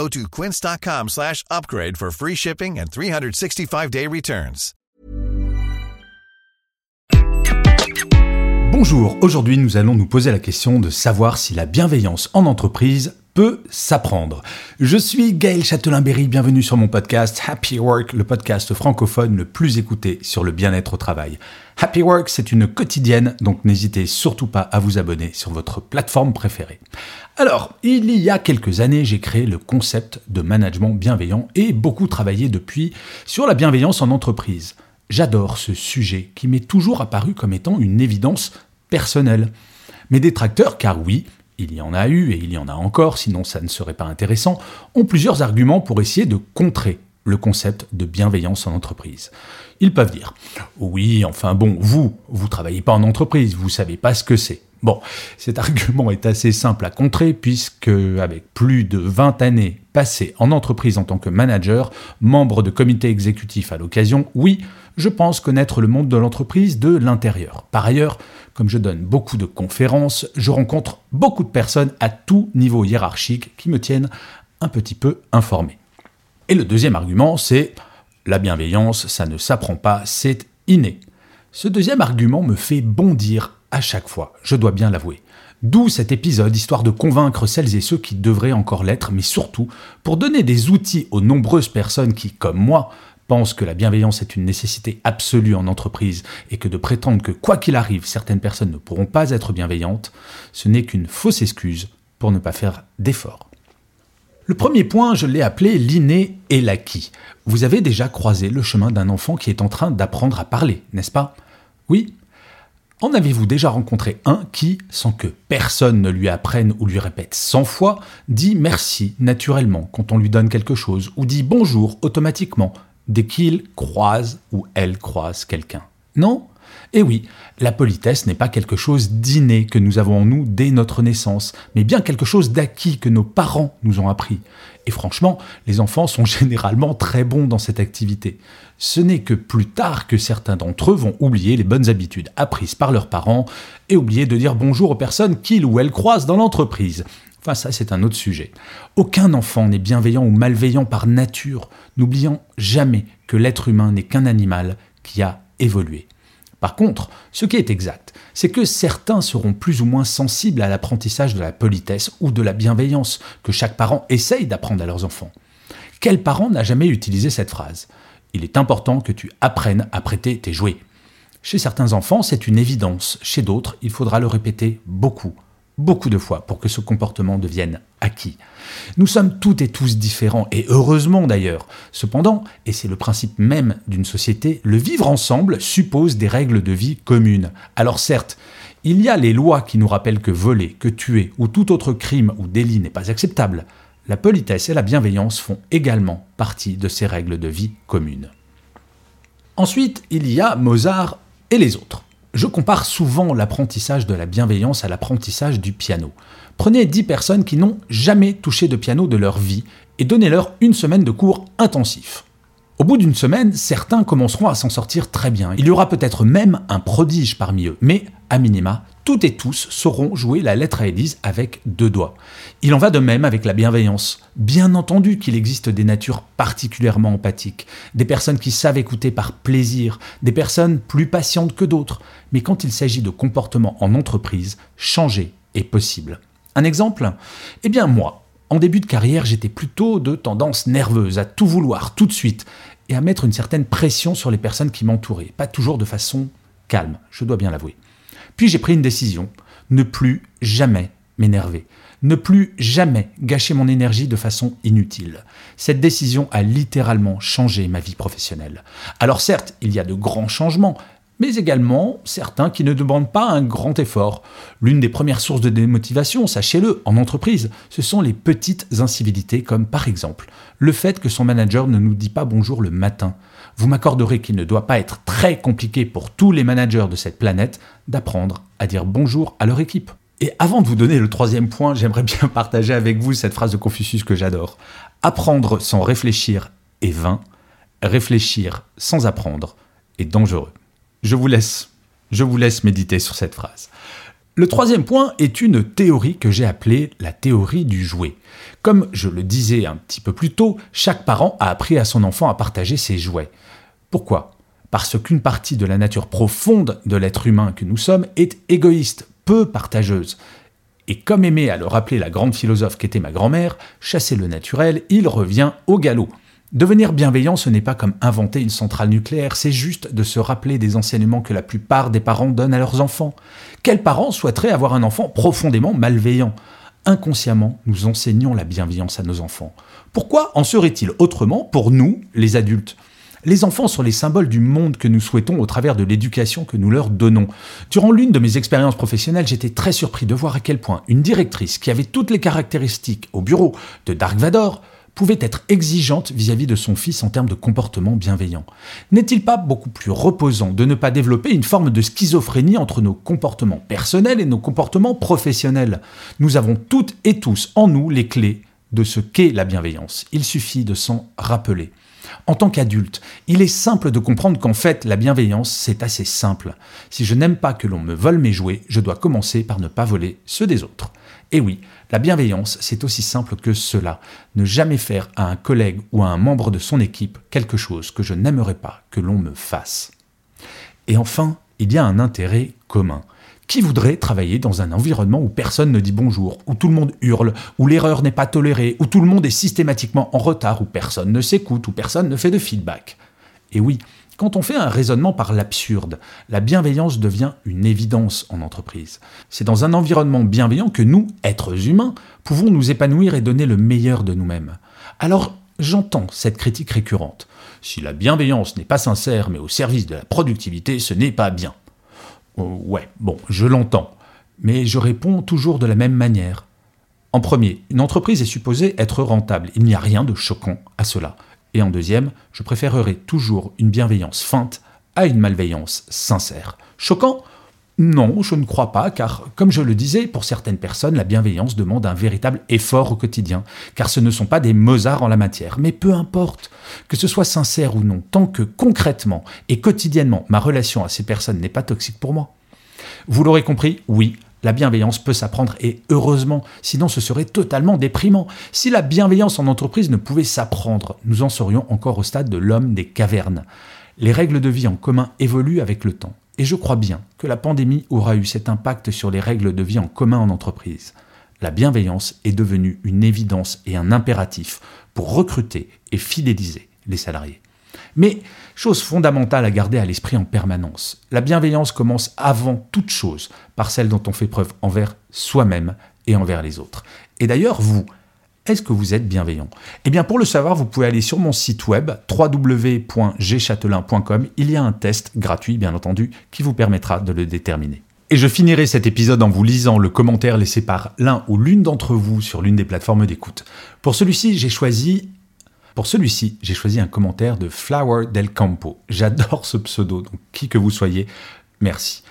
Go to quince.com slash upgrade for free shipping and 365-day returns. Bonjour, aujourd'hui nous allons nous poser la question de savoir si la bienveillance en entreprise s'apprendre. Je suis Gaël Châtelain-Berry, bienvenue sur mon podcast Happy Work, le podcast francophone le plus écouté sur le bien-être au travail. Happy Work, c'est une quotidienne, donc n'hésitez surtout pas à vous abonner sur votre plateforme préférée. Alors, il y a quelques années, j'ai créé le concept de management bienveillant et beaucoup travaillé depuis sur la bienveillance en entreprise. J'adore ce sujet qui m'est toujours apparu comme étant une évidence personnelle. Mes détracteurs, car oui, il y en a eu et il y en a encore, sinon ça ne serait pas intéressant, ont plusieurs arguments pour essayer de contrer le concept de bienveillance en entreprise. Ils peuvent dire Oui, enfin bon, vous, vous travaillez pas en entreprise, vous savez pas ce que c'est. Bon, cet argument est assez simple à contrer puisque, avec plus de 20 années passées en entreprise en tant que manager, membre de comité exécutif à l'occasion, oui, je pense connaître le monde de l'entreprise de l'intérieur. Par ailleurs, comme je donne beaucoup de conférences, je rencontre beaucoup de personnes à tout niveau hiérarchique qui me tiennent un petit peu informé. Et le deuxième argument, c'est la bienveillance, ça ne s'apprend pas, c'est inné. Ce deuxième argument me fait bondir à chaque fois, je dois bien l'avouer. D'où cet épisode, histoire de convaincre celles et ceux qui devraient encore l'être, mais surtout pour donner des outils aux nombreuses personnes qui, comme moi, pensent que la bienveillance est une nécessité absolue en entreprise et que de prétendre que quoi qu'il arrive, certaines personnes ne pourront pas être bienveillantes, ce n'est qu'une fausse excuse pour ne pas faire d'efforts. Le premier point, je l'ai appelé l'inné et l'acquis. Vous avez déjà croisé le chemin d'un enfant qui est en train d'apprendre à parler, n'est-ce pas? Oui, en avez-vous déjà rencontré un qui, sans que personne ne lui apprenne ou lui répète cent fois, dit merci naturellement quand on lui donne quelque chose, ou dit bonjour automatiquement dès qu'il croise ou elle croise quelqu'un Non? Eh oui, la politesse n'est pas quelque chose d'inné que nous avons en nous dès notre naissance, mais bien quelque chose d'acquis que nos parents nous ont appris. Et franchement, les enfants sont généralement très bons dans cette activité. Ce n'est que plus tard que certains d'entre eux vont oublier les bonnes habitudes apprises par leurs parents et oublier de dire bonjour aux personnes qu'ils ou elles croisent dans l'entreprise. Enfin, ça, c'est un autre sujet. Aucun enfant n'est bienveillant ou malveillant par nature, n'oubliant jamais que l'être humain n'est qu'un animal qui a évolué. Par contre, ce qui est exact, c'est que certains seront plus ou moins sensibles à l'apprentissage de la politesse ou de la bienveillance que chaque parent essaye d'apprendre à leurs enfants. Quel parent n'a jamais utilisé cette phrase? Il est important que tu apprennes à prêter tes jouets. Chez certains enfants, c'est une évidence. Chez d'autres, il faudra le répéter beaucoup, beaucoup de fois pour que ce comportement devienne acquis. Nous sommes toutes et tous différents, et heureusement d'ailleurs. Cependant, et c'est le principe même d'une société, le vivre ensemble suppose des règles de vie communes. Alors certes, il y a les lois qui nous rappellent que voler, que tuer ou tout autre crime ou délit n'est pas acceptable. La politesse et la bienveillance font également partie de ces règles de vie communes. Ensuite, il y a Mozart et les autres. Je compare souvent l'apprentissage de la bienveillance à l'apprentissage du piano. Prenez 10 personnes qui n'ont jamais touché de piano de leur vie et donnez-leur une semaine de cours intensifs. Au bout d'une semaine, certains commenceront à s'en sortir très bien. Il y aura peut-être même un prodige parmi eux, mais à minima, toutes et tous sauront jouer la lettre à Élise avec deux doigts. Il en va de même avec la bienveillance. Bien entendu qu'il existe des natures particulièrement empathiques, des personnes qui savent écouter par plaisir, des personnes plus patientes que d'autres, mais quand il s'agit de comportement en entreprise, changer est possible. Un exemple? Eh bien moi, en début de carrière, j'étais plutôt de tendance nerveuse, à tout vouloir tout de suite, et à mettre une certaine pression sur les personnes qui m'entouraient, pas toujours de façon calme, je dois bien l'avouer. Puis j'ai pris une décision, ne plus jamais m'énerver, ne plus jamais gâcher mon énergie de façon inutile. Cette décision a littéralement changé ma vie professionnelle. Alors certes, il y a de grands changements, mais également certains qui ne demandent pas un grand effort. L'une des premières sources de démotivation, sachez-le, en entreprise, ce sont les petites incivilités comme par exemple le fait que son manager ne nous dit pas bonjour le matin, Vous m'accorderez qu'il ne doit pas être très compliqué pour tous les managers de cette planète d'apprendre à dire bonjour à leur équipe. Et avant de vous donner le troisième point, j'aimerais bien partager avec vous cette phrase de Confucius que j'adore. Apprendre sans réfléchir est vain, réfléchir sans apprendre est dangereux. Je vous laisse, je vous laisse méditer sur cette phrase. Le troisième point est une théorie que j'ai appelée la théorie du jouet. Comme je le disais un petit peu plus tôt, chaque parent a appris à son enfant à partager ses jouets. Pourquoi? Parce qu'une partie de la nature profonde de l'être humain que nous sommes est égoïste, peu partageuse. Et comme aimait à le rappeler la grande philosophe qu'était ma grand-mère, chasser le naturel, il revient au galop. Devenir bienveillant, ce n'est pas comme inventer une centrale nucléaire, c'est juste de se rappeler des enseignements que la plupart des parents donnent à leurs enfants. Quels parents souhaiteraient avoir un enfant profondément malveillant? Inconsciemment, nous enseignons la bienveillance à nos enfants. Pourquoi en serait-il autrement pour nous, les adultes? Les enfants sont les symboles du monde que nous souhaitons au travers de l'éducation que nous leur donnons. Durant l'une de mes expériences professionnelles, j'étais très surpris de voir à quel point une directrice qui avait toutes les caractéristiques au bureau de Dark Vador pouvait être exigeante vis-à-vis de son fils en termes de comportement bienveillant. N'est-il pas beaucoup plus reposant de ne pas développer une forme de schizophrénie entre nos comportements personnels et nos comportements professionnels? Nous avons toutes et tous en nous les clés de ce qu'est la bienveillance. Il suffit de s'en rappeler. En tant qu'adulte, il est simple de comprendre qu'en fait, la bienveillance, c'est assez simple. Si je n'aime pas que l'on me vole mes jouets, je dois commencer par ne pas voler ceux des autres. Et oui, la bienveillance, c'est aussi simple que cela. Ne jamais faire à un collègue ou à un membre de son équipe quelque chose que je n'aimerais pas que l'on me fasse. Et enfin, il y a un intérêt commun. Qui voudrait travailler dans un environnement où personne ne dit bonjour, où tout le monde hurle, où l'erreur n'est pas tolérée, où tout le monde est systématiquement en retard, où personne ne s'écoute, où personne ne fait de feedback Et oui, quand on fait un raisonnement par l'absurde, la bienveillance devient une évidence en entreprise. C'est dans un environnement bienveillant que nous, êtres humains, pouvons nous épanouir et donner le meilleur de nous-mêmes. Alors, j'entends cette critique récurrente. Si la bienveillance n'est pas sincère mais au service de la productivité, ce n'est pas bien. Oh, ouais, bon, je l'entends. Mais je réponds toujours de la même manière. En premier, une entreprise est supposée être rentable. Il n'y a rien de choquant à cela. Et en deuxième, je préférerais toujours une bienveillance feinte à une malveillance sincère. Choquant Non, je ne crois pas, car, comme je le disais, pour certaines personnes, la bienveillance demande un véritable effort au quotidien, car ce ne sont pas des Mozart en la matière. Mais peu importe, que ce soit sincère ou non, tant que concrètement et quotidiennement ma relation à ces personnes n'est pas toxique pour moi. Vous l'aurez compris, oui, la bienveillance peut s'apprendre et heureusement, sinon ce serait totalement déprimant. Si la bienveillance en entreprise ne pouvait s'apprendre, nous en serions encore au stade de l'homme des cavernes. Les règles de vie en commun évoluent avec le temps et je crois bien que la pandémie aura eu cet impact sur les règles de vie en commun en entreprise. La bienveillance est devenue une évidence et un impératif pour recruter et fidéliser les salariés. Mais, chose fondamentale à garder à l'esprit en permanence, la bienveillance commence avant toute chose par celle dont on fait preuve envers soi-même et envers les autres. Et d'ailleurs, vous, est-ce que vous êtes bienveillant? Eh bien, pour le savoir, vous pouvez aller sur mon site web www.gchatelain.com. Il y a un test gratuit, bien entendu, qui vous permettra de le déterminer. Et je finirai cet épisode en vous lisant le commentaire laissé par l'un ou l'une d'entre vous sur l'une des plateformes d'écoute. Pour celui-ci, j'ai choisi pour celui-ci, j'ai choisi un commentaire de Flower del Campo. J'adore ce pseudo, donc qui que vous soyez, merci.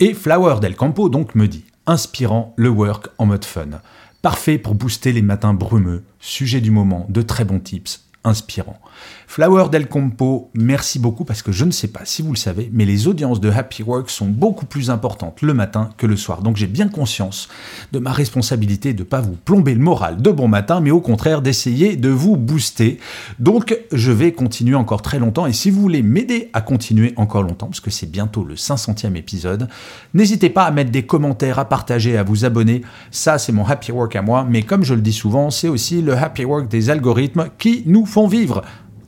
Et Flower del Campo donc me dit inspirant le work en mode fun. Parfait pour booster les matins brumeux, sujet du moment, de très bons tips, inspirant. Flower Del Compo, merci beaucoup parce que je ne sais pas si vous le savez, mais les audiences de Happy Work sont beaucoup plus importantes le matin que le soir. Donc j'ai bien conscience de ma responsabilité de ne pas vous plomber le moral de bon matin, mais au contraire d'essayer de vous booster. Donc je vais continuer encore très longtemps et si vous voulez m'aider à continuer encore longtemps, parce que c'est bientôt le 500e épisode, n'hésitez pas à mettre des commentaires, à partager, à vous abonner. Ça c'est mon Happy Work à moi, mais comme je le dis souvent, c'est aussi le Happy Work des algorithmes qui nous font vivre.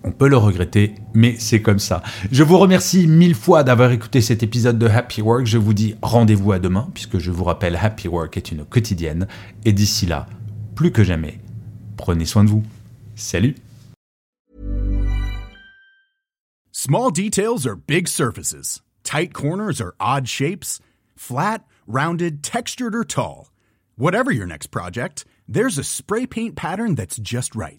On peut le regretter, mais c'est comme ça. Je vous remercie mille fois d'avoir écouté cet épisode de Happy Work. Je vous dis rendez-vous à demain, puisque je vous rappelle, Happy Work est une quotidienne. Et d'ici là, plus que jamais, prenez soin de vous. Salut Small details are big surfaces. Tight corners are odd shapes. Flat, rounded, textured or tall. Whatever your next project, there's a spray paint pattern that's just right.